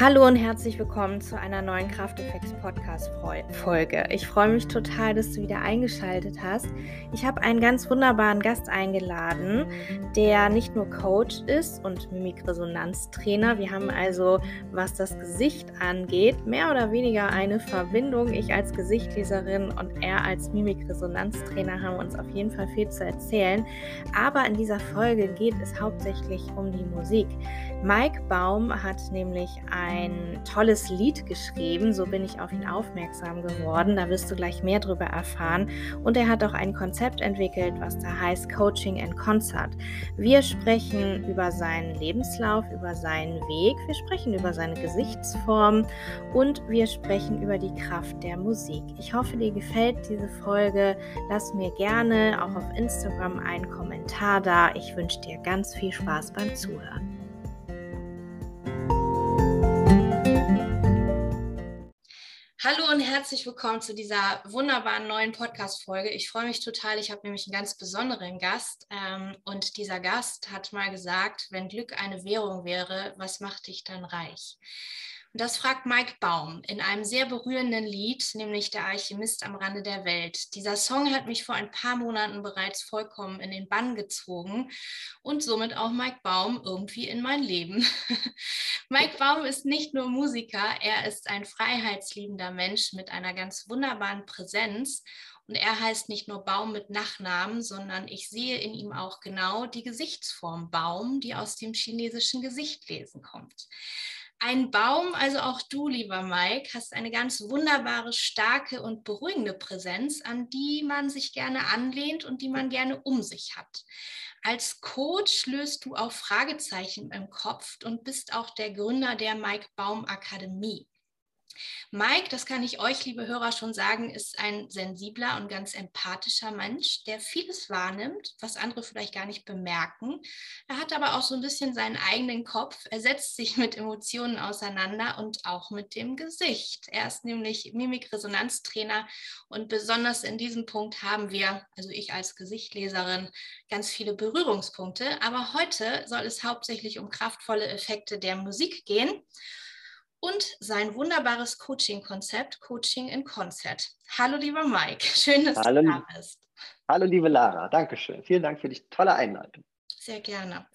Hallo und herzlich willkommen zu einer neuen Krafteffekts Podcast Folge. Ich freue mich total, dass du wieder eingeschaltet hast. Ich habe einen ganz wunderbaren Gast eingeladen, der nicht nur Coach ist und Mimikresonanztrainer. Wir haben also, was das Gesicht angeht, mehr oder weniger eine Verbindung. Ich als Gesichtleserin und er als Mimikresonanztrainer haben uns auf jeden Fall viel zu erzählen. Aber in dieser Folge geht es hauptsächlich um die Musik. Mike Baum hat nämlich ein tolles Lied geschrieben, so bin ich auf ihn aufmerksam geworden. Da wirst du gleich mehr darüber erfahren. Und er hat auch ein Konzept entwickelt, was da heißt Coaching and Concert. Wir sprechen über seinen Lebenslauf, über seinen Weg, wir sprechen über seine Gesichtsform und wir sprechen über die Kraft der Musik. Ich hoffe, dir gefällt diese Folge. Lass mir gerne auch auf Instagram einen Kommentar da. Ich wünsche dir ganz viel Spaß beim Zuhören. Hallo und herzlich willkommen zu dieser wunderbaren neuen Podcast-Folge. Ich freue mich total. Ich habe nämlich einen ganz besonderen Gast. Ähm, und dieser Gast hat mal gesagt, wenn Glück eine Währung wäre, was macht dich dann reich? Das fragt Mike Baum in einem sehr berührenden Lied, nämlich Der Alchemist am Rande der Welt. Dieser Song hat mich vor ein paar Monaten bereits vollkommen in den Bann gezogen und somit auch Mike Baum irgendwie in mein Leben. Mike Baum ist nicht nur Musiker, er ist ein freiheitsliebender Mensch mit einer ganz wunderbaren Präsenz und er heißt nicht nur Baum mit Nachnamen, sondern ich sehe in ihm auch genau die Gesichtsform Baum, die aus dem chinesischen Gesichtlesen kommt. Ein Baum, also auch du, lieber Mike, hast eine ganz wunderbare, starke und beruhigende Präsenz, an die man sich gerne anlehnt und die man gerne um sich hat. Als Coach löst du auch Fragezeichen im Kopf und bist auch der Gründer der Mike Baum Akademie. Mike, das kann ich euch, liebe Hörer, schon sagen, ist ein sensibler und ganz empathischer Mensch, der vieles wahrnimmt, was andere vielleicht gar nicht bemerken. Er hat aber auch so ein bisschen seinen eigenen Kopf. Er setzt sich mit Emotionen auseinander und auch mit dem Gesicht. Er ist nämlich Mimikresonanztrainer und besonders in diesem Punkt haben wir, also ich als Gesichtleserin, ganz viele Berührungspunkte. Aber heute soll es hauptsächlich um kraftvolle Effekte der Musik gehen und sein wunderbares Coaching-Konzept Coaching in Concert. Hallo, lieber Mike, schön, dass Hallo, du da bist. Hallo, liebe Lara, Dankeschön. Vielen Dank für die tolle Einleitung. Sehr gerne.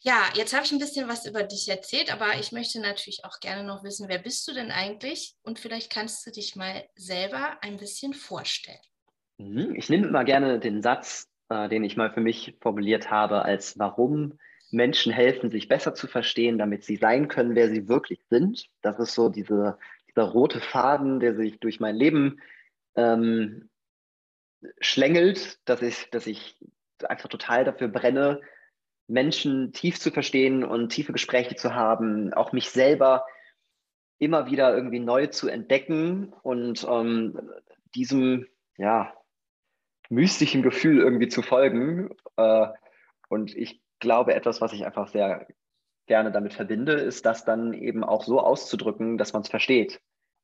Ja, jetzt habe ich ein bisschen was über dich erzählt, aber ich möchte natürlich auch gerne noch wissen, wer bist du denn eigentlich? Und vielleicht kannst du dich mal selber ein bisschen vorstellen. Mhm, ich nehme immer gerne den Satz, äh, den ich mal für mich formuliert habe, als warum Menschen helfen, sich besser zu verstehen, damit sie sein können, wer sie wirklich sind. Das ist so diese, dieser rote Faden, der sich durch mein Leben ähm, schlängelt, dass ich, dass ich einfach total dafür brenne, Menschen tief zu verstehen und tiefe Gespräche zu haben, auch mich selber immer wieder irgendwie neu zu entdecken und ähm, diesem ja, mystischen Gefühl irgendwie zu folgen. Äh, und ich glaube, etwas, was ich einfach sehr gerne damit verbinde, ist das dann eben auch so auszudrücken, dass man es versteht.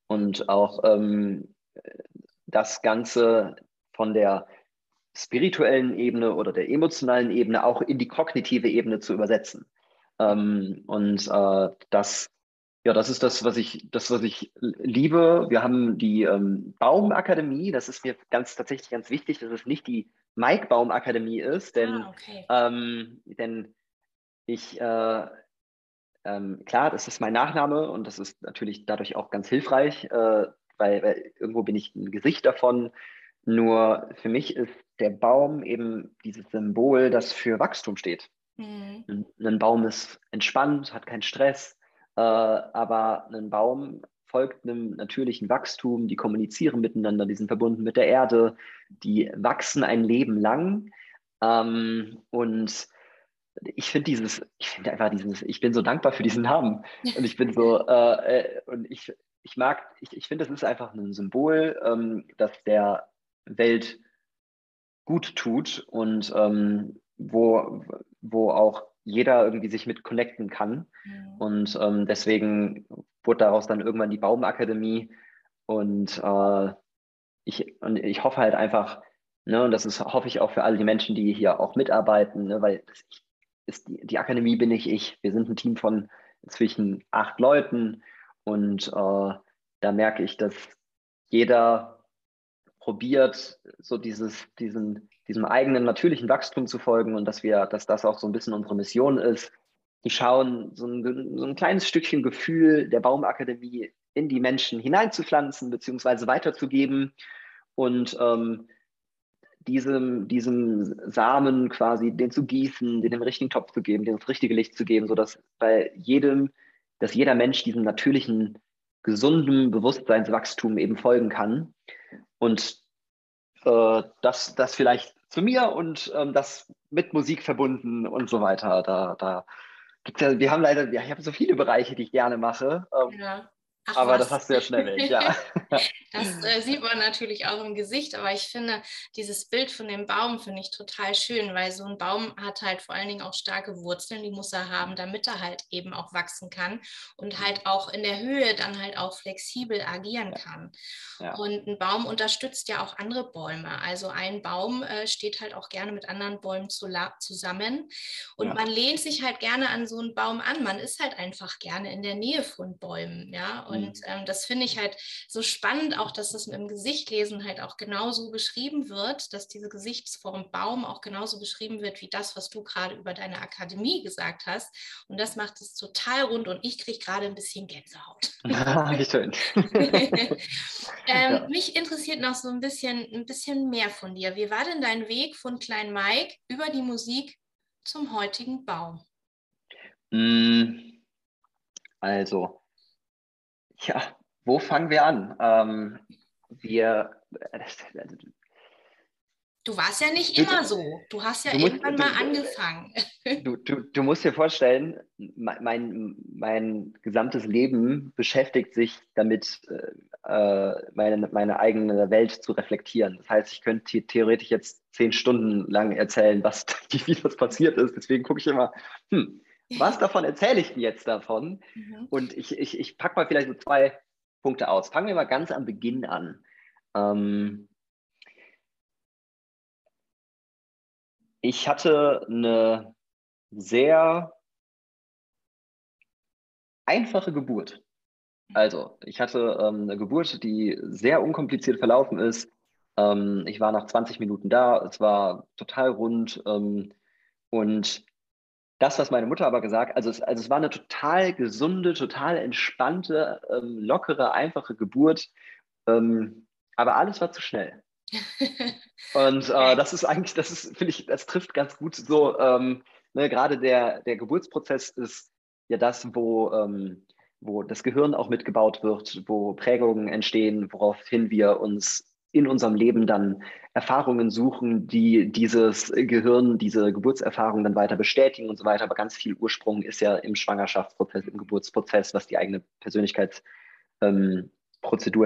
Und auch ähm, das Ganze von der spirituellen Ebene oder der emotionalen Ebene auch in die kognitive Ebene zu übersetzen. Ähm, und äh, das, ja, das ist das, was ich, das, was ich liebe. Wir haben die ähm, Baumakademie, das ist mir ganz tatsächlich ganz wichtig, das ist nicht die Mike Baum Akademie ist, denn, ah, okay. ähm, denn ich, äh, ähm, klar, das ist mein Nachname und das ist natürlich dadurch auch ganz hilfreich, äh, weil, weil, irgendwo bin ich ein Gesicht davon. Nur für mich ist der Baum eben dieses Symbol, das für Wachstum steht. Mhm. Ein, ein Baum ist entspannt, hat keinen Stress, äh, aber ein Baum folgt einem natürlichen Wachstum, die kommunizieren miteinander, die sind verbunden mit der Erde, die wachsen ein Leben lang. Ähm, und ich finde dieses, ich finde einfach dieses, ich bin so dankbar für diesen Namen. Und ich bin so, äh, äh, und ich, ich mag, ich, ich finde, das ist einfach ein Symbol, ähm, das der Welt gut tut und ähm, wo, wo auch jeder irgendwie sich mit connecten kann. Mhm. Und ähm, deswegen wurde daraus dann irgendwann die Baumakademie. Und, äh, ich, und ich hoffe halt einfach, ne, und das ist, hoffe ich auch für alle die Menschen, die hier auch mitarbeiten, ne, weil das ist die, die Akademie bin ich ich. Wir sind ein Team von zwischen acht Leuten und äh, da merke ich, dass jeder probiert, so dieses, diesen, diesem eigenen natürlichen Wachstum zu folgen und dass wir, dass das auch so ein bisschen unsere Mission ist, zu schauen, so ein, so ein kleines Stückchen Gefühl der Baumakademie in die Menschen hineinzupflanzen beziehungsweise weiterzugeben und ähm, diesem, diesem Samen quasi, den zu gießen, den im richtigen Topf zu geben, den das richtige Licht zu geben, sodass bei jedem, dass jeder Mensch diesem natürlichen, gesunden Bewusstseinswachstum eben folgen kann. Und äh, das, das vielleicht zu mir und ähm, das mit Musik verbunden und so weiter. Da, da gibt's ja, wir haben leider, ja, ich habe so viele Bereiche, die ich gerne mache. Ähm, ja. Ach, aber was? das hast du ja schnell weg, ja. das äh, sieht man natürlich auch im Gesicht, aber ich finde, dieses Bild von dem Baum finde ich total schön, weil so ein Baum hat halt vor allen Dingen auch starke Wurzeln, die muss er haben, damit er halt eben auch wachsen kann und mhm. halt auch in der Höhe dann halt auch flexibel agieren kann. Ja. Und ein Baum unterstützt ja auch andere Bäume. Also ein Baum äh, steht halt auch gerne mit anderen Bäumen zu zusammen und ja. man lehnt sich halt gerne an so einen Baum an. Man ist halt einfach gerne in der Nähe von Bäumen, ja. Und mhm. ähm, das finde ich halt so spannend, auch dass das im Gesichtlesen halt auch genauso beschrieben wird, dass diese Gesichtsform Baum auch genauso beschrieben wird wie das, was du gerade über deine Akademie gesagt hast. Und das macht es total rund und ich kriege gerade ein bisschen Gänsehaut. Ah, wie schön. ähm, ja. Mich interessiert noch so ein bisschen, ein bisschen mehr von dir. Wie war denn dein Weg von Klein Mike über die Musik zum heutigen Baum? Mm, also, ja, wo fangen wir an? Ähm, wir. Du warst ja nicht immer so. Du hast ja du irgendwann musst, mal du, angefangen. Du, du, du musst dir vorstellen, mein, mein gesamtes Leben beschäftigt sich damit, äh, meine, meine eigene Welt zu reflektieren. Das heißt, ich könnte theoretisch jetzt zehn Stunden lang erzählen, was wie das passiert ist. Deswegen gucke ich immer, hm, was davon erzähle ich jetzt davon? Mhm. Und ich, ich, ich packe mal vielleicht so zwei Punkte aus. Fangen wir mal ganz am Beginn an. Ähm, ich hatte eine sehr einfache Geburt. Also, ich hatte ähm, eine Geburt, die sehr unkompliziert verlaufen ist. Ähm, ich war nach 20 Minuten da, es war total rund ähm, und das, was meine Mutter aber gesagt also es, also es war eine total gesunde, total entspannte, ähm, lockere, einfache Geburt. Ähm, aber alles war zu schnell. Und äh, das ist eigentlich, das ist, finde ich, das trifft ganz gut so. Ähm, ne, Gerade der, der Geburtsprozess ist ja das, wo, ähm, wo das Gehirn auch mitgebaut wird, wo Prägungen entstehen, woraufhin wir uns in unserem Leben dann Erfahrungen suchen, die dieses Gehirn, diese Geburtserfahrung dann weiter bestätigen und so weiter. Aber ganz viel Ursprung ist ja im Schwangerschaftsprozess, im Geburtsprozess, was die eigene Persönlichkeitsprozedur ähm,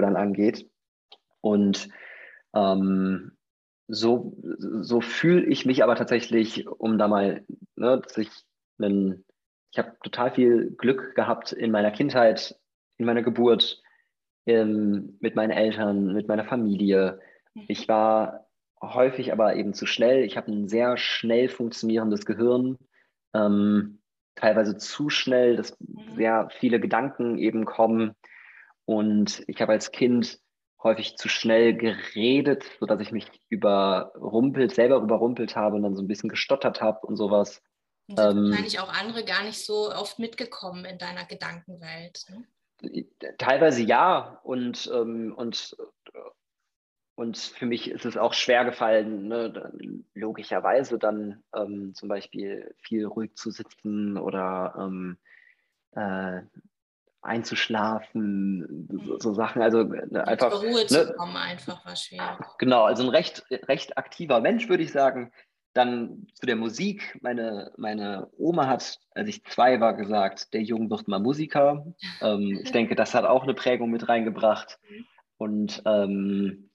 dann angeht. Und ähm, so, so fühle ich mich aber tatsächlich, um da mal, ne, dass ich ich habe total viel Glück gehabt in meiner Kindheit, in meiner Geburt, ähm, mit meinen Eltern, mit meiner Familie. Mhm. Ich war häufig aber eben zu schnell. Ich habe ein sehr schnell funktionierendes Gehirn, ähm, teilweise zu schnell, dass mhm. sehr viele Gedanken eben kommen. Und ich habe als Kind häufig zu schnell geredet, sodass ich mich überrumpelt, selber überrumpelt habe und dann so ein bisschen gestottert habe und sowas. Und ähm, wahrscheinlich auch andere gar nicht so oft mitgekommen in deiner Gedankenwelt. Ne? Teilweise ja und, ähm, und, und für mich ist es auch schwer gefallen, ne, logischerweise dann ähm, zum Beispiel viel ruhig zu sitzen oder ähm, äh, einzuschlafen, so, so, Sachen. Also ne, einfach. Zur Ruhe ne, zu kommen, einfach war schwer. Genau, also ein recht, recht aktiver Mensch, würde ich sagen. Dann zu der Musik. Meine, meine Oma hat, als ich zwei war, gesagt, der Junge wird mal Musiker. Ähm, ich denke, das hat auch eine Prägung mit reingebracht. Und ähm,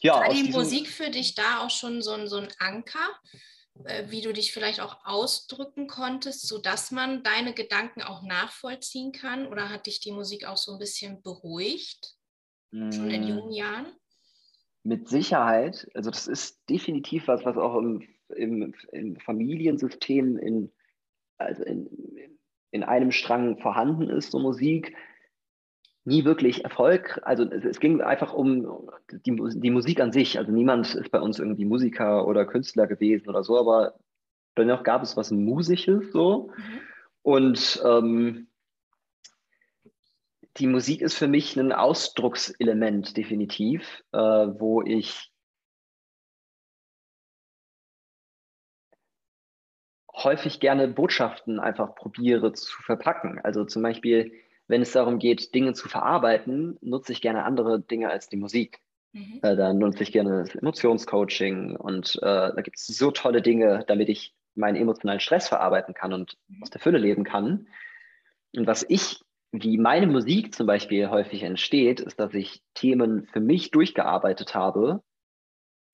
ja. War die Musik für dich da auch schon so ein, so ein Anker, äh, wie du dich vielleicht auch ausdrücken konntest, sodass man deine Gedanken auch nachvollziehen kann? Oder hat dich die Musik auch so ein bisschen beruhigt? Schon in mm. jungen Jahren? Mit Sicherheit, also das ist definitiv was, was auch im, im, im Familiensystem, in, also in, in einem Strang vorhanden ist, so Musik, nie wirklich Erfolg. Also es, es ging einfach um die, die, Musik an sich. Also niemand ist bei uns irgendwie Musiker oder Künstler gewesen oder so, aber dennoch gab es was Musisches so. Mhm. Und ähm, die Musik ist für mich ein Ausdruckselement definitiv, äh, wo ich häufig gerne Botschaften einfach probiere zu verpacken. Also zum Beispiel, wenn es darum geht, Dinge zu verarbeiten, nutze ich gerne andere Dinge als die Musik. Mhm. Äh, da nutze ich gerne das Emotionscoaching und äh, da gibt es so tolle Dinge, damit ich meinen emotionalen Stress verarbeiten kann und mhm. aus der Fülle leben kann. Und was ich, wie meine Musik zum Beispiel häufig entsteht, ist, dass ich Themen für mich durchgearbeitet habe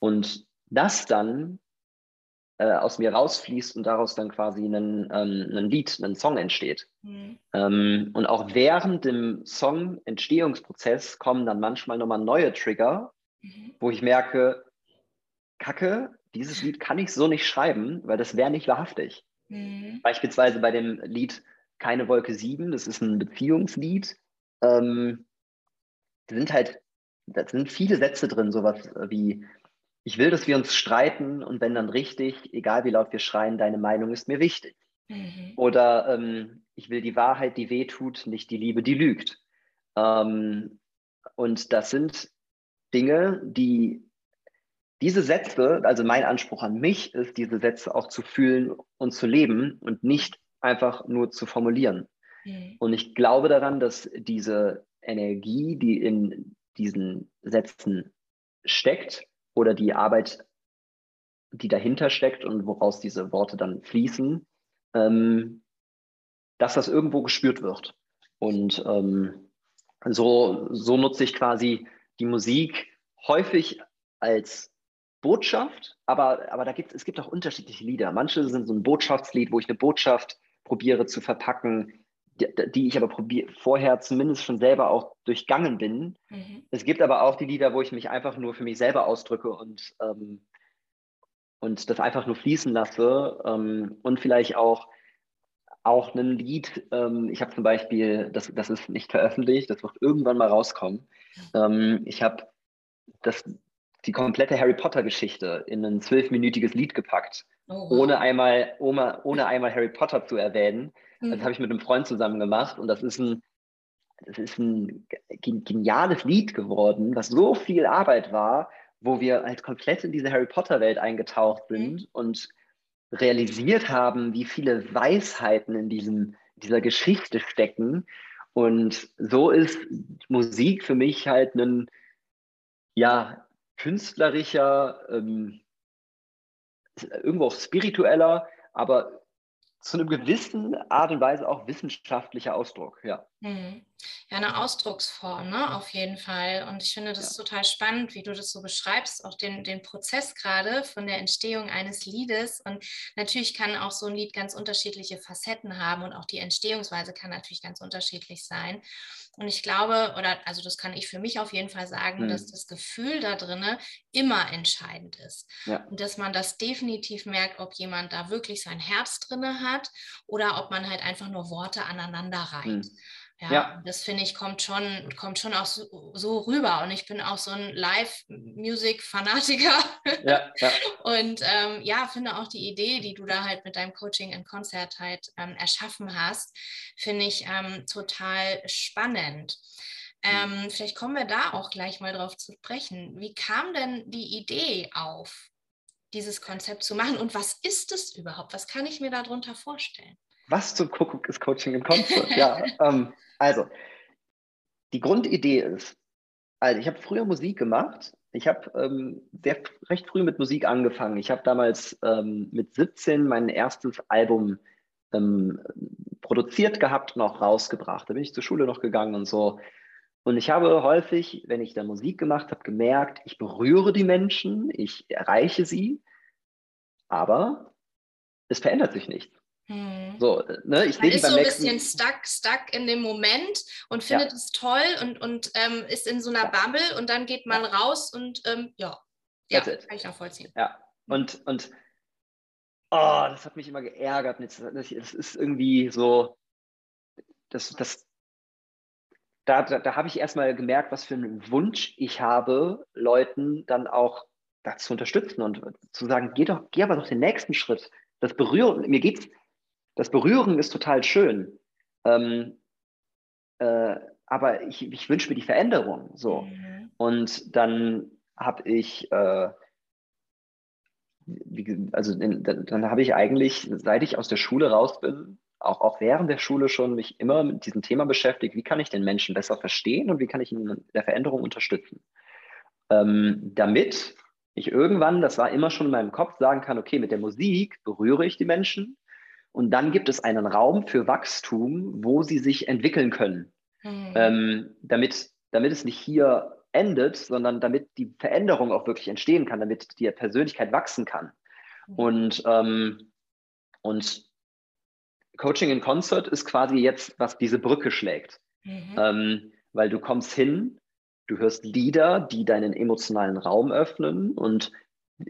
und das dann äh, aus mir rausfließt und daraus dann quasi ein, ähm, Lied, ein Song entsteht. Mhm. Ähm, und auch während dem Song-Entstehungsprozess kommen dann manchmal nochmal neue Trigger, mhm. wo ich merke, Kacke, dieses Lied kann ich so nicht schreiben, weil das wäre nicht wahrhaftig. Mhm. Beispielsweise bei dem Lied Keine Wolke 7, das ist ein Beziehungslied. Ähm, da sind halt, da sind viele Sätze drin, sowas wie ich will, dass wir uns streiten und wenn dann richtig, egal wie laut wir schreien, deine Meinung ist mir wichtig. Mhm. Oder ähm, ich will die Wahrheit, die weh tut, nicht die Liebe, die lügt. Ähm, und das sind Dinge, die diese Sätze, also mein Anspruch an mich ist, diese Sätze auch zu fühlen und zu leben und nicht einfach nur zu formulieren. Mhm. Und ich glaube daran, dass diese Energie, die in diesen Sätzen steckt, oder die Arbeit, die dahinter steckt und woraus diese Worte dann fließen, ähm, dass das irgendwo gespürt wird. Und ähm, so, so nutze ich quasi die Musik häufig als Botschaft, aber, aber da gibt, es gibt auch unterschiedliche Lieder. Manche sind so ein Botschaftslied, wo ich eine Botschaft probiere zu verpacken, die, die ich aber probier, vorher zumindest schon selber auch durchgangen bin. Mhm. Es gibt aber auch die Lieder, wo ich mich einfach nur für mich selber ausdrücke und, ähm, und das einfach nur fließen lasse ähm, und vielleicht auch auch ein Lied, ähm, ich habe zum Beispiel, das, das ist nicht veröffentlicht, das wird irgendwann mal rauskommen. Ähm, ich habe die komplette Harry Potter-Geschichte in ein zwölfminütiges Lied gepackt, oh, wow. ohne, einmal, ohne, ohne einmal Harry Potter zu erwähnen. Mhm. Das habe ich mit einem Freund zusammen gemacht und das ist ein, das ist ein geniales Lied geworden, was so viel Arbeit war, wo wir halt komplett in diese Harry Potter-Welt eingetaucht mhm. sind mhm. und realisiert haben, wie viele Weisheiten in diesem, dieser Geschichte stecken. Und so ist Musik für mich halt ein ja, künstlerischer, ähm, irgendwo auch spiritueller, aber zu einem gewissen Art und Weise auch wissenschaftlicher Ausdruck, ja. Mhm. Ja, eine Ausdrucksform, ne? auf jeden Fall. Und ich finde das ja. total spannend, wie du das so beschreibst, auch den, den Prozess gerade von der Entstehung eines Liedes. Und natürlich kann auch so ein Lied ganz unterschiedliche Facetten haben und auch die Entstehungsweise kann natürlich ganz unterschiedlich sein. Und ich glaube, oder also das kann ich für mich auf jeden Fall sagen, mhm. dass das Gefühl da drinne immer entscheidend ist. Ja. Und dass man das definitiv merkt, ob jemand da wirklich sein Herz drinne hat oder ob man halt einfach nur Worte aneinander reiht. Mhm. Ja, ja. das finde ich kommt schon, kommt schon auch so, so, rüber. Und ich bin auch so ein Live-Music-Fanatiker. Ja, ja. Und ähm, ja, finde auch die Idee, die du da halt mit deinem Coaching in Konzert halt ähm, erschaffen hast, finde ich ähm, total spannend. Mhm. Ähm, vielleicht kommen wir da auch gleich mal drauf zu sprechen. Wie kam denn die Idee auf, dieses Konzept zu machen? Und was ist es überhaupt? Was kann ich mir darunter vorstellen? Was zum Kuckuck ist Coaching in Konzert? ja, ähm, also, die Grundidee ist, also ich habe früher Musik gemacht. Ich habe ähm, sehr recht früh mit Musik angefangen. Ich habe damals ähm, mit 17 mein erstes Album ähm, produziert gehabt und auch rausgebracht. Da bin ich zur Schule noch gegangen und so. Und ich habe häufig, wenn ich da Musik gemacht habe, gemerkt, ich berühre die Menschen, ich erreiche sie, aber es verändert sich nichts. Hm. So, ne, ich Man ist so ein bisschen stuck, stuck in dem Moment und findet ja. es toll und, und ähm, ist in so einer Bubble und dann geht man raus und ähm, ja, ja kann ich nachvollziehen. Ja, und, und oh, das hat mich immer geärgert. Das ist irgendwie so, das, das, da, da, da habe ich erstmal gemerkt, was für einen Wunsch ich habe, Leuten dann auch das zu unterstützen und zu sagen, geh doch, geh aber doch den nächsten Schritt. Das Berühren, mir geht's, das Berühren ist total schön. Ähm, äh, aber ich, ich wünsche mir die Veränderung. So. Mhm. Und dann habe ich, äh, wie, also in, dann, dann habe ich eigentlich, seit ich aus der Schule raus bin, auch, auch während der Schule schon mich immer mit diesem Thema beschäftigt, wie kann ich den Menschen besser verstehen und wie kann ich ihn in der Veränderung unterstützen. Ähm, damit ich irgendwann, das war immer schon in meinem Kopf, sagen kann, okay, mit der Musik berühre ich die Menschen und dann gibt es einen Raum für Wachstum, wo sie sich entwickeln können, mhm. ähm, damit, damit es nicht hier endet, sondern damit die Veränderung auch wirklich entstehen kann, damit die Persönlichkeit wachsen kann. Mhm. Und, ähm, und Coaching in Concert ist quasi jetzt, was diese Brücke schlägt. Mhm. Ähm, weil du kommst hin, du hörst Lieder, die deinen emotionalen Raum öffnen und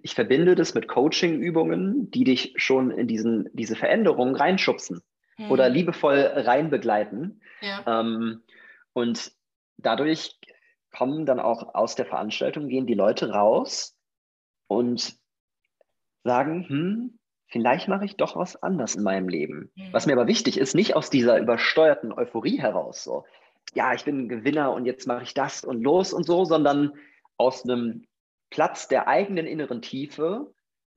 ich verbinde das mit Coaching-Übungen, die dich schon in diesen, diese Veränderungen reinschubsen mhm. oder liebevoll reinbegleiten. Ja. Ähm, und dadurch kommen dann auch aus der Veranstaltung, gehen die Leute raus und sagen, hm, vielleicht mache ich doch was anders in meinem Leben. Mhm. Was mir aber wichtig ist, nicht aus dieser übersteuerten Euphorie heraus, so, ja, ich bin ein Gewinner und jetzt mache ich das und los und so, sondern aus einem Platz der eigenen inneren Tiefe.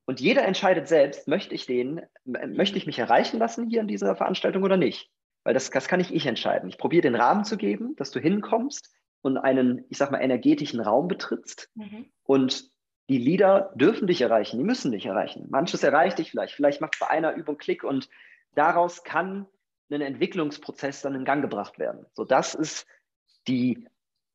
Und jeder entscheidet selbst, möchte ich den, möchte ich mich erreichen lassen hier in dieser Veranstaltung oder nicht? Weil das, das kann nicht ich entscheiden. Ich probiere den Rahmen zu geben, dass du hinkommst und einen, ich sag mal, energetischen Raum betrittst. Mhm. Und die Lieder dürfen dich erreichen, die müssen dich erreichen. Manches erreicht dich vielleicht, vielleicht macht bei einer Übung Klick und daraus kann ein Entwicklungsprozess dann in Gang gebracht werden. So, das ist die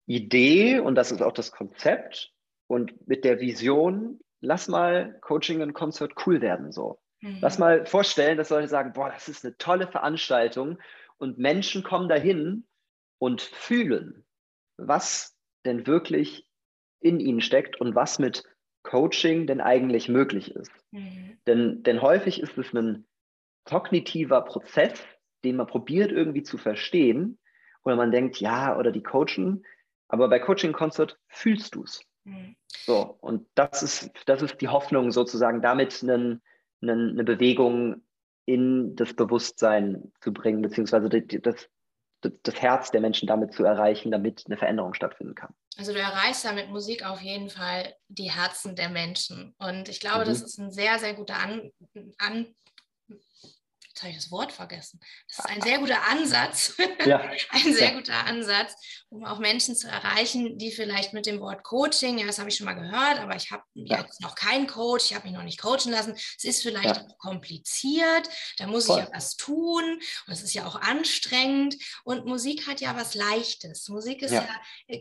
Idee und das ist auch das Konzept und mit der Vision, lass mal Coaching und Concert cool werden. So. Mhm. Lass mal vorstellen, dass Leute sagen, boah, das ist eine tolle Veranstaltung und Menschen kommen dahin und fühlen, was denn wirklich in ihnen steckt und was mit Coaching denn eigentlich möglich ist. Mhm. Denn, denn häufig ist es ein kognitiver Prozess, den man probiert irgendwie zu verstehen oder man denkt, ja, oder die coachen, aber bei Coaching Concert fühlst du es. So, und das ist, das ist die Hoffnung, sozusagen damit einen, einen, eine Bewegung in das Bewusstsein zu bringen, beziehungsweise das, das, das Herz der Menschen damit zu erreichen, damit eine Veränderung stattfinden kann. Also du erreichst ja mit Musik auf jeden Fall die Herzen der Menschen. Und ich glaube, mhm. das ist ein sehr, sehr guter An, An jetzt habe ich das Wort vergessen. Das ist ein sehr guter Ansatz, ja. ein sehr ja. guter Ansatz, um auch Menschen zu erreichen, die vielleicht mit dem Wort Coaching, ja, das habe ich schon mal gehört, aber ich habe ja. jetzt noch keinen Coach, ich habe mich noch nicht coachen lassen. Es ist vielleicht auch kompliziert, da muss Voll. ich ja was tun und es ist ja auch anstrengend und Musik hat ja was Leichtes. Musik ist ja,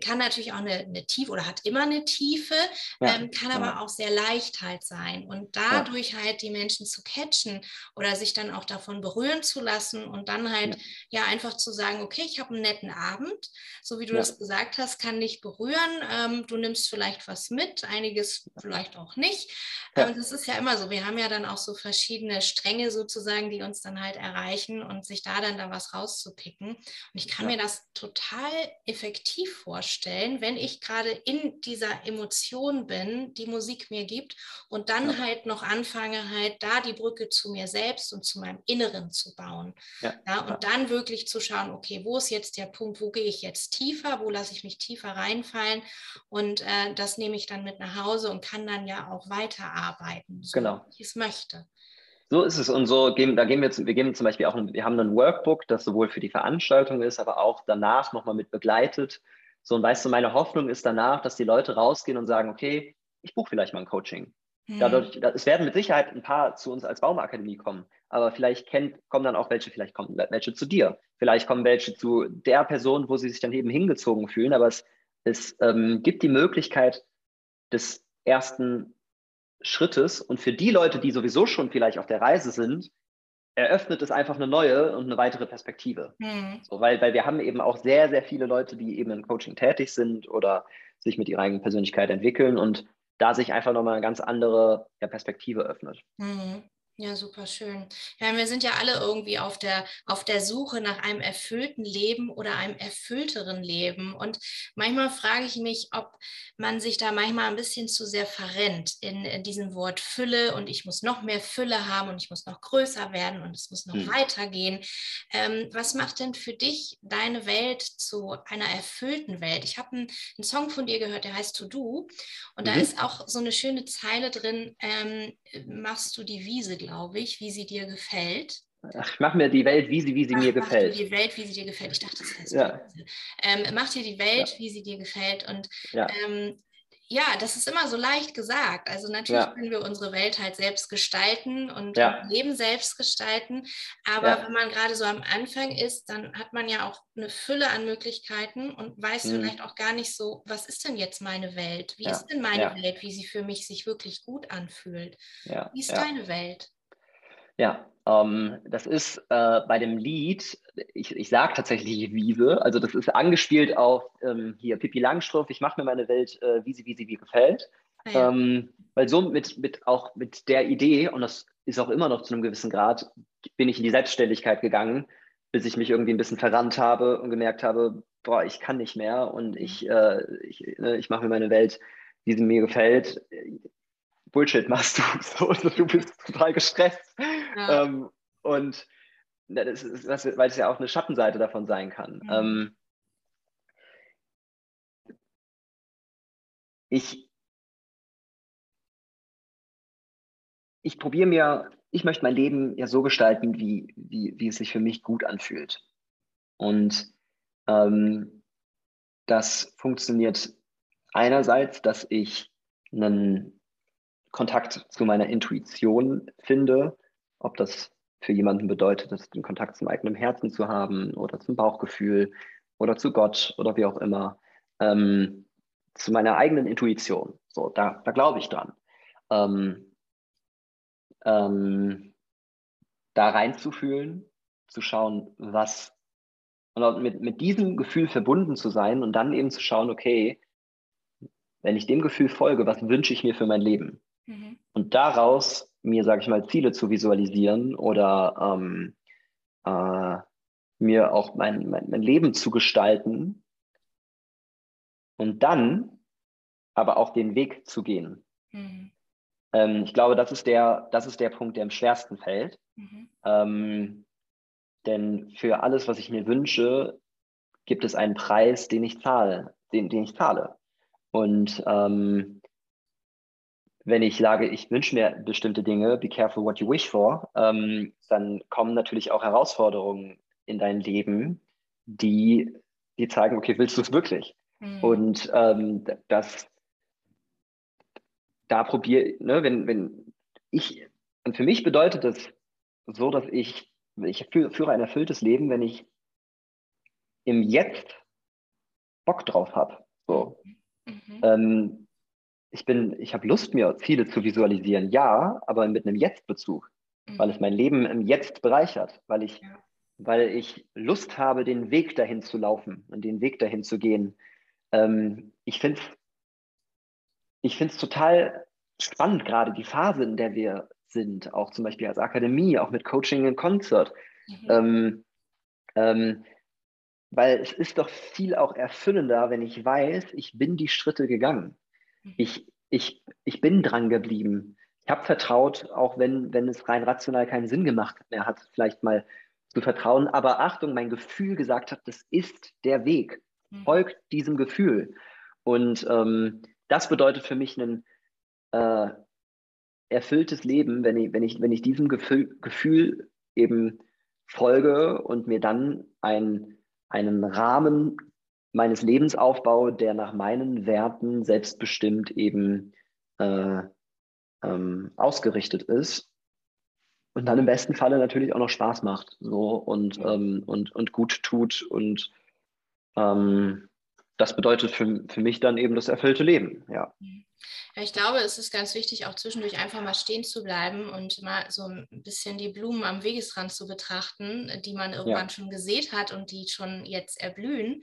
kann natürlich auch eine, eine Tiefe oder hat immer eine Tiefe, ähm, kann aber auch sehr leicht halt sein und dadurch halt die Menschen zu catchen oder sich dann auch davon davon berühren zu lassen und dann halt ja, ja einfach zu sagen, okay, ich habe einen netten Abend, so wie du ja. das gesagt hast, kann dich berühren. Ähm, du nimmst vielleicht was mit, einiges vielleicht auch nicht. Ja. Ähm, das ist ja immer so. Wir haben ja dann auch so verschiedene Stränge sozusagen, die uns dann halt erreichen und sich da dann da was rauszupicken. Und ich kann mir das total effektiv vorstellen, wenn ich gerade in dieser Emotion bin, die Musik mir gibt und dann halt noch anfange halt da die Brücke zu mir selbst und zu meinem Inneren zu bauen. Ja, ja und dann wirklich zu schauen, okay, wo ist jetzt der Punkt, wo gehe ich jetzt tiefer, wo lasse ich mich tiefer reinfallen und äh, das nehme ich dann mit nach Hause und kann dann ja auch weiterarbeiten, so genau. wie ich es möchte. So ist es und so gehen, da gehen wir, wir geben zum Beispiel auch, wir haben ein Workbook, das sowohl für die Veranstaltung ist, aber auch danach nochmal mit begleitet. So und weißt du, meine Hoffnung ist danach, dass die Leute rausgehen und sagen, okay, ich buche vielleicht mal ein Coaching. Dadurch, hm. es werden mit Sicherheit ein paar zu uns als Baumakademie kommen, aber vielleicht kennt, kommen dann auch welche, vielleicht kommen welche zu dir, vielleicht kommen welche zu der Person, wo sie sich dann eben hingezogen fühlen, aber es, es ähm, gibt die Möglichkeit des ersten Schrittes und für die Leute, die sowieso schon vielleicht auf der Reise sind, eröffnet es einfach eine neue und eine weitere Perspektive. Mhm. So, weil, weil wir haben eben auch sehr, sehr viele Leute, die eben im Coaching tätig sind oder sich mit ihrer eigenen Persönlichkeit entwickeln und da sich einfach nochmal eine ganz andere Perspektive öffnet. Mhm. Ja, super schön. Ja, wir sind ja alle irgendwie auf der, auf der Suche nach einem erfüllten Leben oder einem erfüllteren Leben. Und manchmal frage ich mich, ob man sich da manchmal ein bisschen zu sehr verrennt in, in diesem Wort Fülle und ich muss noch mehr Fülle haben und ich muss noch größer werden und es muss noch hm. weitergehen. Ähm, was macht denn für dich deine Welt zu einer erfüllten Welt? Ich habe einen, einen, Song von dir gehört, der heißt To Do. Und mhm. da ist auch so eine schöne Zeile drin, ähm, machst du die Wiese, glaube glaube ich, wie sie dir gefällt. Ach, ich mache mir die Welt, wie sie, wie sie Ach, mir gefällt. Mach dir die Welt, wie sie dir gefällt. Ich dachte, das heißt ja. ähm, Mach dir die Welt, ja. wie sie dir gefällt. Und ja. Ähm, ja, das ist immer so leicht gesagt. Also natürlich ja. können wir unsere Welt halt selbst gestalten und ja. Leben selbst gestalten. Aber ja. wenn man gerade so am Anfang ist, dann hat man ja auch eine Fülle an Möglichkeiten und weiß mhm. vielleicht auch gar nicht so, was ist denn jetzt meine Welt? Wie ist denn meine Welt, wie sie für mich sich wirklich gut anfühlt? Wie ist deine Welt? Ja, ähm, das ist äh, bei dem Lied, ich, ich sage tatsächlich Wiese, also das ist angespielt auf ähm, hier Pippi Langstrumpf, ich mache mir meine Welt, äh, wie sie, wie sie wie gefällt. Ah, ja. Ähm, weil so mit, mit auch mit der Idee, und das ist auch immer noch zu einem gewissen Grad, bin ich in die Selbstständigkeit gegangen, bis ich mich irgendwie ein bisschen verrannt habe und gemerkt habe, boah, ich kann nicht mehr und ich, äh, ich, ne, ich mache mir meine Welt, wie sie mir gefällt. Bullshit machst du. So, du bist total gestresst. Ja. Ähm, und das ist, das, weil es ja auch eine Schattenseite davon sein kann. Mhm. Ähm, ich ich probiere mir, ich möchte mein Leben ja so gestalten, wie, wie, wie es sich für mich gut anfühlt. Und ähm, das funktioniert einerseits, dass ich einen Kontakt zu meiner Intuition finde, ob das für jemanden bedeutet, das den Kontakt zum eigenen Herzen zu haben oder zum Bauchgefühl oder zu Gott oder wie auch immer, ähm, zu meiner eigenen Intuition. So, da, da glaube ich dran. Ähm, ähm, da reinzufühlen, zu schauen, was und mit, mit diesem Gefühl verbunden zu sein und dann eben zu schauen, okay, wenn ich dem Gefühl folge, was wünsche ich mir für mein Leben? Mhm. Und daraus mir, sage ich mal, Ziele zu visualisieren oder ähm, äh, mir auch mein, mein, mein Leben zu gestalten und dann aber auch den Weg zu gehen. Mhm. Ähm, ich glaube, das ist, der, das ist der Punkt, der am schwersten fällt. Mhm. Ähm, denn für alles, was ich mir wünsche, gibt es einen Preis, den ich zahle, den, den ich zahle. Und ähm, wenn ich sage, ich wünsche mir bestimmte Dinge, be careful what you wish for, ähm, dann kommen natürlich auch Herausforderungen in dein Leben, die, die zeigen, okay, willst du es wirklich? Mhm. Und ähm, das, da probiere, ne, wenn, wenn ich, und für mich bedeutet das so, dass ich, ich führe ein erfülltes Leben, wenn ich im Jetzt Bock drauf habe. So. Mhm. Ähm, ich bin, ich habe Lust, mir Ziele zu visualisieren, ja, aber mit einem Jetzt-Bezug, mhm. weil es mein Leben im Jetzt bereichert, weil ich, ja. weil ich Lust habe, den Weg dahin zu laufen und den Weg dahin zu gehen. Ähm, ich finde es ich find's total spannend, gerade die Phase, in der wir sind, auch zum Beispiel als Akademie, auch mit Coaching und Concert. Mhm. Ähm, ähm, weil es ist doch viel auch erfüllender, wenn ich weiß, ich bin die Schritte gegangen. Ich, ich, ich bin dran geblieben. Ich habe vertraut, auch wenn, wenn es rein rational keinen Sinn gemacht mehr hat, vielleicht mal zu vertrauen. Aber Achtung, mein Gefühl gesagt hat, das ist der Weg. Mhm. Folgt diesem Gefühl. Und ähm, das bedeutet für mich ein äh, erfülltes Leben, wenn ich, wenn ich, wenn ich diesem Gefühl, Gefühl eben folge und mir dann ein, einen Rahmen meines Lebens aufbaue, der nach meinen Werten selbstbestimmt eben äh, ähm, ausgerichtet ist und dann im besten Falle natürlich auch noch Spaß macht so und, ähm, und, und gut tut und ähm, das bedeutet für, für mich dann eben das erfüllte Leben, ja. Ja, ich glaube, es ist ganz wichtig, auch zwischendurch einfach mal stehen zu bleiben und mal so ein bisschen die Blumen am Wegesrand zu betrachten, die man irgendwann ja. schon gesät hat und die schon jetzt erblühen.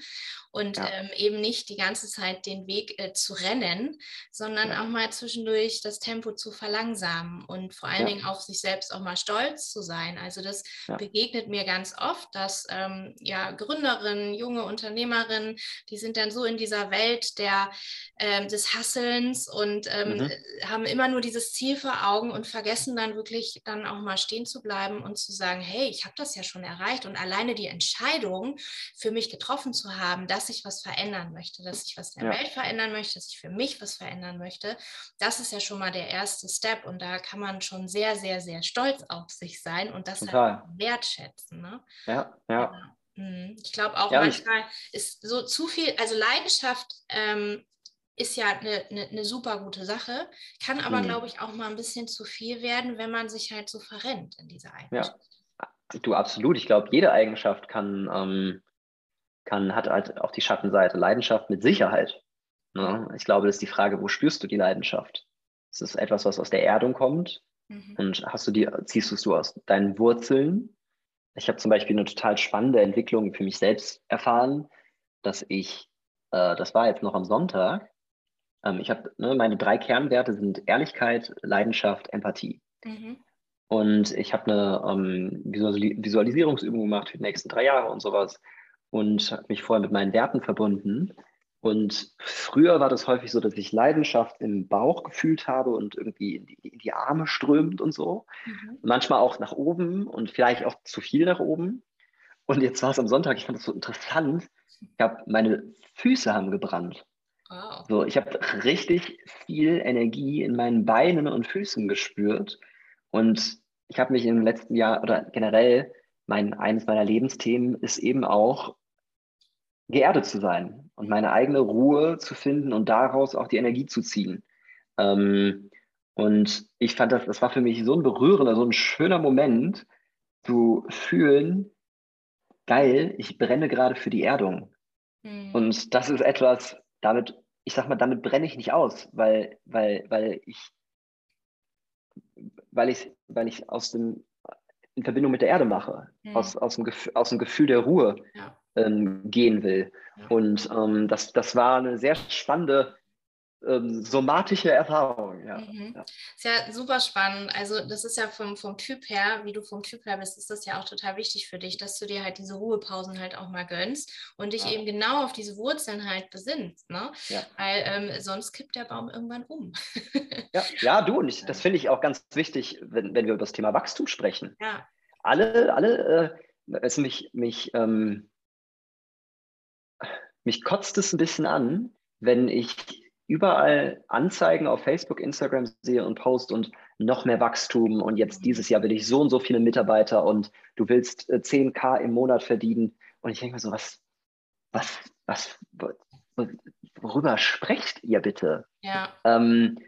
Und ja. ähm, eben nicht die ganze Zeit den Weg äh, zu rennen, sondern ja. auch mal zwischendurch das Tempo zu verlangsamen und vor allen Dingen auf sich selbst auch mal stolz zu sein. Also das begegnet mir ganz oft, dass ähm, ja Gründerinnen, junge Unternehmerinnen, die sind dann so in dieser Welt der, äh, des Hasselns und ähm, mhm. haben immer nur dieses Ziel vor Augen und vergessen dann wirklich dann auch mal stehen zu bleiben und zu sagen, hey, ich habe das ja schon erreicht und alleine die Entscheidung für mich getroffen zu haben, dass ich was verändern möchte, dass ich was der ja. Welt verändern möchte, dass ich für mich was verändern möchte, das ist ja schon mal der erste Step und da kann man schon sehr, sehr, sehr stolz auf sich sein und das halt wertschätzen. Ne? Ja, ja. ja. Mhm. Ich glaube auch ja, manchmal ist so zu viel, also Leidenschaft ähm, ist ja eine, eine, eine, super gute Sache, kann aber, mhm. glaube ich, auch mal ein bisschen zu viel werden, wenn man sich halt so verrennt in dieser Eigenschaft. Ja, du absolut. Ich glaube, jede Eigenschaft kann, ähm, kann, hat halt auch die Schattenseite. Leidenschaft mit Sicherheit. Ne? Ich glaube, das ist die Frage, wo spürst du die Leidenschaft? Ist es etwas, was aus der Erdung kommt? Mhm. Und hast du die, ziehst du es aus deinen Wurzeln? Ich habe zum Beispiel eine total spannende Entwicklung für mich selbst erfahren, dass ich, äh, das war jetzt noch am Sonntag, ähm, ich habe, ne, meine drei Kernwerte sind Ehrlichkeit, Leidenschaft, Empathie. Mhm. Und ich habe eine ähm, Visualisierungsübung gemacht für die nächsten drei Jahre und sowas und habe mich vorher mit meinen Werten verbunden. Und früher war das häufig so, dass ich Leidenschaft im Bauch gefühlt habe und irgendwie in die, in die Arme strömt und so. Mhm. Manchmal auch nach oben und vielleicht auch zu viel nach oben. Und jetzt war es am Sonntag, ich fand das so interessant. Ich habe meine Füße haben gebrannt. Wow. So, ich habe richtig viel Energie in meinen Beinen und Füßen gespürt. Und ich habe mich im letzten Jahr oder generell, mein, eines meiner Lebensthemen ist eben auch, geerdet zu sein und meine eigene Ruhe zu finden und daraus auch die Energie zu ziehen. Ähm, und ich fand das, das war für mich so ein berührender, so ein schöner Moment zu fühlen, geil, ich brenne gerade für die Erdung. Mhm. Und das ist etwas, damit, ich sag mal, damit brenne ich nicht aus, weil, weil, weil ich, weil ich, weil ich aus dem, in Verbindung mit der Erde mache, mhm. aus, aus, dem Gefühl, aus dem Gefühl der Ruhe ja. ähm, gehen will. Ja. Und ähm, das, das war eine sehr spannende ähm, somatische Erfahrung. Ja. Mhm. ja. Ist ja super spannend. Also das ist ja vom, vom Typ her, wie du vom Typ her bist, ist das ja auch total wichtig für dich, dass du dir halt diese Ruhepausen halt auch mal gönnst und dich ja. eben genau auf diese Wurzeln halt besinnst. Ne? Ja. Weil ähm, sonst kippt der Baum irgendwann um. ja, ja, du, und ich, das finde ich auch ganz wichtig, wenn, wenn wir über das Thema Wachstum sprechen. Ja. Alle, alle, äh, es mich, mich, ähm, mich kotzt es ein bisschen an, wenn ich überall Anzeigen auf Facebook, Instagram sehe und Post und noch mehr Wachstum und jetzt dieses Jahr will ich so und so viele Mitarbeiter und du willst 10k äh, im Monat verdienen. Und ich denke mir so, was, was, was, worüber sprecht ihr bitte? Ja. Ähm,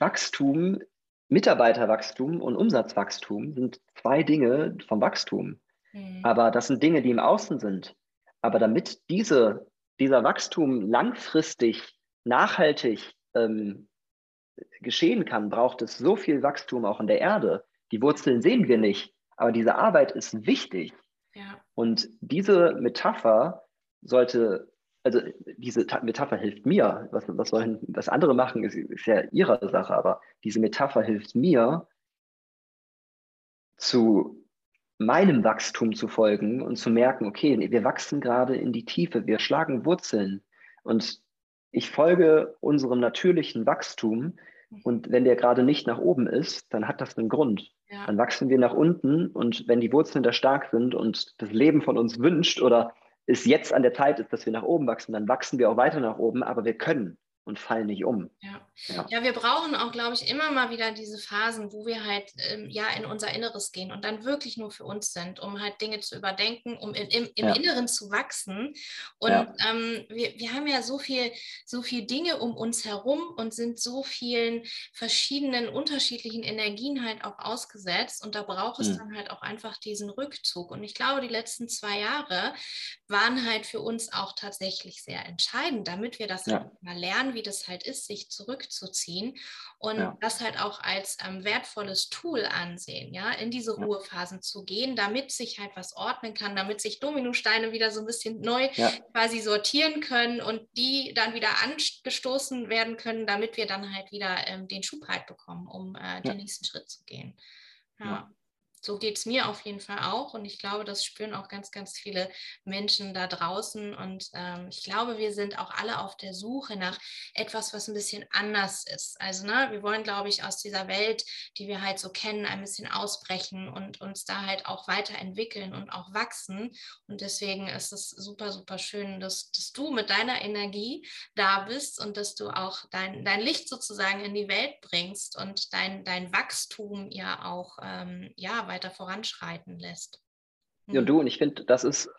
Wachstum, Mitarbeiterwachstum und Umsatzwachstum sind zwei Dinge vom Wachstum. Mhm. Aber das sind Dinge, die im Außen sind. Aber damit diese, dieser Wachstum langfristig nachhaltig ähm, geschehen kann, braucht es so viel Wachstum auch in der Erde. Die Wurzeln sehen wir nicht, aber diese Arbeit ist wichtig. Ja. Und diese Metapher sollte, also diese Metapher hilft mir. Was, was sollen was andere machen, ist, ist ja ihre Sache, aber diese Metapher hilft mir, zu meinem Wachstum zu folgen und zu merken, okay, wir wachsen gerade in die Tiefe, wir schlagen Wurzeln. Und ich folge unserem natürlichen Wachstum und wenn der gerade nicht nach oben ist, dann hat das einen Grund. Ja. Dann wachsen wir nach unten und wenn die Wurzeln da stark sind und das Leben von uns wünscht oder es jetzt an der Zeit ist, dass wir nach oben wachsen, dann wachsen wir auch weiter nach oben, aber wir können und fallen nicht um. Ja, ja. ja wir brauchen auch, glaube ich, immer mal wieder diese Phasen, wo wir halt ähm, ja in unser Inneres gehen und dann wirklich nur für uns sind, um halt Dinge zu überdenken, um in, im, im ja. Inneren zu wachsen. Und ja. ähm, wir, wir haben ja so viel, so viel Dinge um uns herum und sind so vielen verschiedenen, unterschiedlichen Energien halt auch ausgesetzt. Und da braucht es mhm. dann halt auch einfach diesen Rückzug. Und ich glaube, die letzten zwei Jahre waren halt für uns auch tatsächlich sehr entscheidend, damit wir das halt mal lernen, wie das halt ist, sich zurück zurückzuziehen und ja. das halt auch als ähm, wertvolles Tool ansehen, ja, in diese Ruhephasen zu gehen, damit sich halt was ordnen kann, damit sich Dominosteine wieder so ein bisschen neu ja. quasi sortieren können und die dann wieder angestoßen werden können, damit wir dann halt wieder ähm, den Schub halt bekommen, um äh, den nächsten Schritt zu gehen. Ja so geht es mir auf jeden Fall auch. Und ich glaube, das spüren auch ganz, ganz viele Menschen da draußen. Und ähm, ich glaube, wir sind auch alle auf der Suche nach etwas, was ein bisschen anders ist. Also, ne, wir wollen, glaube ich, aus dieser Welt, die wir halt so kennen, ein bisschen ausbrechen und uns da halt auch weiterentwickeln und auch wachsen. Und deswegen ist es super, super schön, dass, dass du mit deiner Energie da bist und dass du auch dein, dein Licht sozusagen in die Welt bringst und dein, dein Wachstum ja auch ähm, ja, weiter voranschreiten lässt. Mhm. Ja, du, und ich finde, das ist,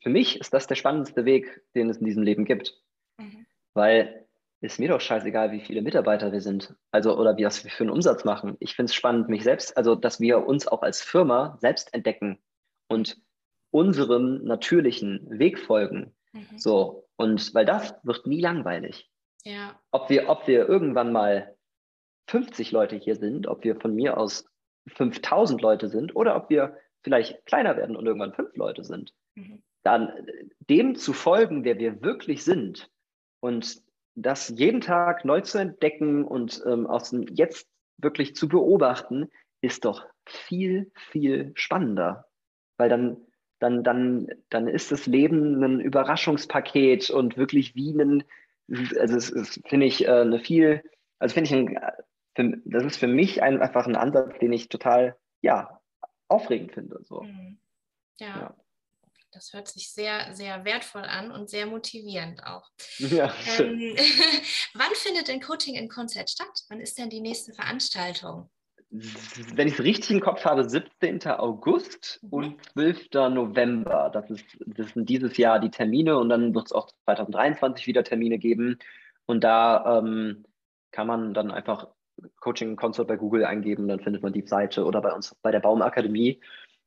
für mich ist das der spannendste Weg, den es in diesem Leben gibt. Mhm. Weil ist mir doch scheißegal, wie viele Mitarbeiter wir sind. Also, oder wie was wir für einen Umsatz machen. Ich finde es spannend, mich selbst, also, dass wir uns auch als Firma selbst entdecken und unserem natürlichen Weg folgen. Mhm. So. Und weil das wird nie langweilig. Ja. Ob wir, ob wir irgendwann mal 50 Leute hier sind, ob wir von mir aus 5000 Leute sind oder ob wir vielleicht kleiner werden und irgendwann fünf Leute sind, mhm. dann dem zu folgen, wer wir wirklich sind und das jeden Tag neu zu entdecken und ähm, aus dem Jetzt wirklich zu beobachten, ist doch viel, viel spannender. Weil dann, dann, dann, dann ist das Leben ein Überraschungspaket und wirklich wie ein, also es, es finde ich äh, eine viel, also finde ich ein für, das ist für mich ein, einfach ein Ansatz, den ich total, ja, aufregend finde. So. Mhm. Ja. ja. Das hört sich sehr, sehr wertvoll an und sehr motivierend auch. Ja, ähm, wann findet denn Coaching in Konzert statt? Wann ist denn die nächste Veranstaltung? Wenn ich es richtig im Kopf habe, 17. August mhm. und 12. November. Das, ist, das sind dieses Jahr die Termine und dann wird es auch 2023 wieder Termine geben. Und da ähm, kann man dann einfach Coaching Consult bei Google eingeben, dann findet man die Seite oder bei uns bei der Baumakademie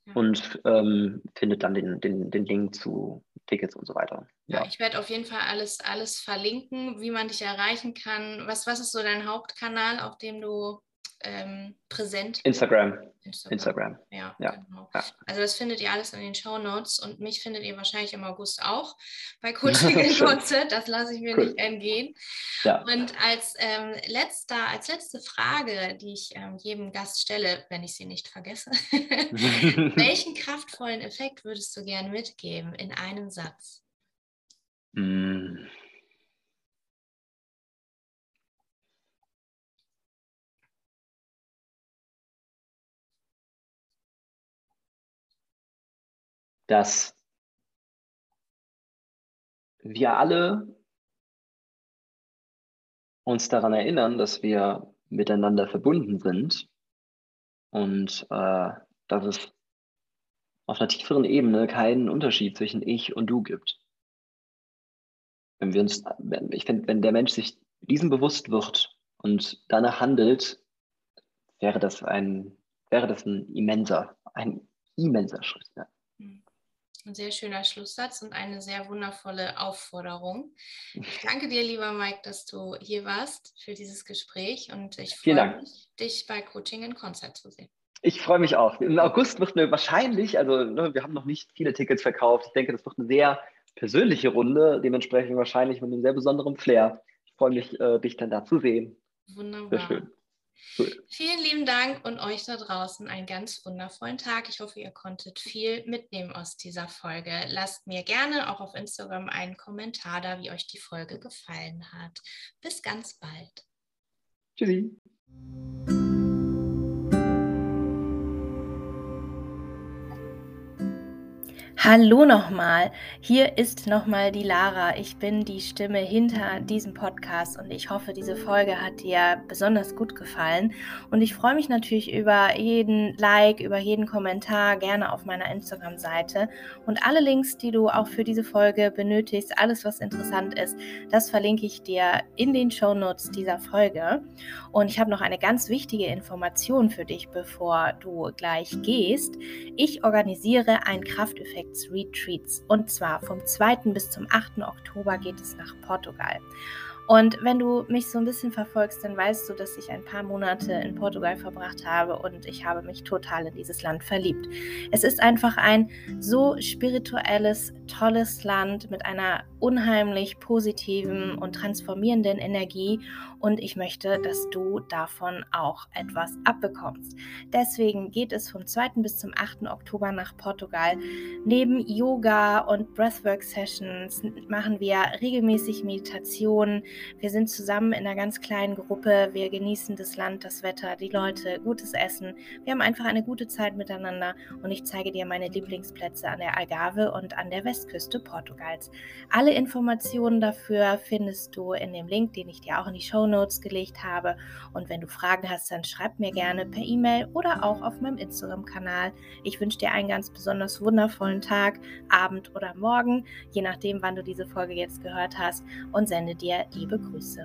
ja. und ähm, findet dann den, den, den Link zu Tickets und so weiter. Ja, ja ich werde auf jeden Fall alles, alles verlinken, wie man dich erreichen kann. Was, was ist so dein Hauptkanal, auf dem du ähm, präsent? Instagram. Instagram. Instagram. Ja, ja. Genau. Ja. Also das findet ihr alles in den Show Notes und mich findet ihr wahrscheinlich im August auch bei Coaching in Concert. Das lasse ich mir cool. nicht entgehen. Ja. Und als ähm, letzter, als letzte Frage, die ich ähm, jedem Gast stelle, wenn ich sie nicht vergesse, welchen kraftvollen Effekt würdest du gerne mitgeben in einem Satz? Mm. Dass wir alle uns daran erinnern, dass wir miteinander verbunden sind und äh, dass es auf einer tieferen Ebene keinen Unterschied zwischen ich und du gibt. Wenn wir uns, ich finde, wenn der Mensch sich diesem bewusst wird und danach handelt, wäre das ein, wäre das ein immenser, ein immenser Schritt. Ja. Ein sehr schöner Schlusssatz und eine sehr wundervolle Aufforderung. Ich danke dir, lieber Mike, dass du hier warst für dieses Gespräch und ich freue mich, dich bei Coaching in Konzert zu sehen. Ich freue mich auch. Im August wird eine wahrscheinlich, also ne, wir haben noch nicht viele Tickets verkauft. Ich denke, das wird eine sehr persönliche Runde, dementsprechend wahrscheinlich mit einem sehr besonderen Flair. Ich freue mich, äh, dich dann da zu sehen. Wunderbar. Sehr schön. Cool. Vielen lieben Dank und euch da draußen einen ganz wundervollen Tag. Ich hoffe, ihr konntet viel mitnehmen aus dieser Folge. Lasst mir gerne auch auf Instagram einen Kommentar da, wie euch die Folge gefallen hat. Bis ganz bald. Tschüssi. Hallo nochmal, hier ist nochmal die Lara. Ich bin die Stimme hinter diesem Podcast und ich hoffe, diese Folge hat dir besonders gut gefallen. Und ich freue mich natürlich über jeden Like, über jeden Kommentar, gerne auf meiner Instagram-Seite. Und alle Links, die du auch für diese Folge benötigst, alles, was interessant ist, das verlinke ich dir in den Show Notes dieser Folge. Und ich habe noch eine ganz wichtige Information für dich, bevor du gleich gehst. Ich organisiere ein Krafteffekt Retreats. Und zwar vom 2. bis zum 8. Oktober geht es nach Portugal. Und wenn du mich so ein bisschen verfolgst, dann weißt du, dass ich ein paar Monate in Portugal verbracht habe und ich habe mich total in dieses Land verliebt. Es ist einfach ein so spirituelles, tolles Land mit einer unheimlich positiven und transformierenden Energie und ich möchte, dass du davon auch etwas abbekommst. Deswegen geht es vom 2. bis zum 8. Oktober nach Portugal. Neben Yoga und Breathwork Sessions machen wir regelmäßig Meditationen. Wir sind zusammen in einer ganz kleinen Gruppe. Wir genießen das Land, das Wetter, die Leute, gutes Essen. Wir haben einfach eine gute Zeit miteinander und ich zeige dir meine Lieblingsplätze an der Algarve und an der Westküste Portugals. Alle Informationen dafür findest du in dem Link, den ich dir auch in die Show Notes gelegt habe. Und wenn du Fragen hast, dann schreib mir gerne per E-Mail oder auch auf meinem Instagram-Kanal. Ich wünsche dir einen ganz besonders wundervollen Tag, Abend oder Morgen, je nachdem, wann du diese Folge jetzt gehört hast und sende dir liebe époque russe.